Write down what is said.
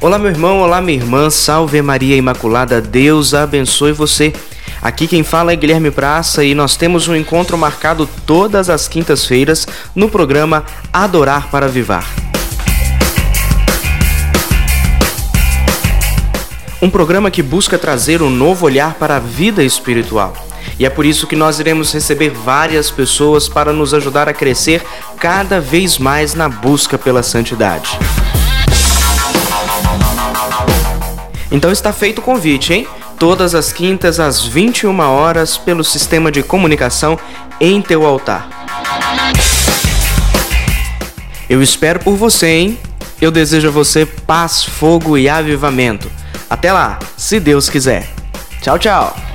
Olá, meu irmão, olá, minha irmã, salve Maria Imaculada, Deus abençoe você. Aqui quem fala é Guilherme Praça e nós temos um encontro marcado todas as quintas-feiras no programa Adorar para Vivar. Um programa que busca trazer um novo olhar para a vida espiritual. E é por isso que nós iremos receber várias pessoas para nos ajudar a crescer cada vez mais na busca pela santidade. Então está feito o convite, hein? Todas as quintas às 21 horas pelo sistema de comunicação em teu altar. Eu espero por você, hein? Eu desejo a você paz, fogo e avivamento. Até lá, se Deus quiser. Tchau, tchau.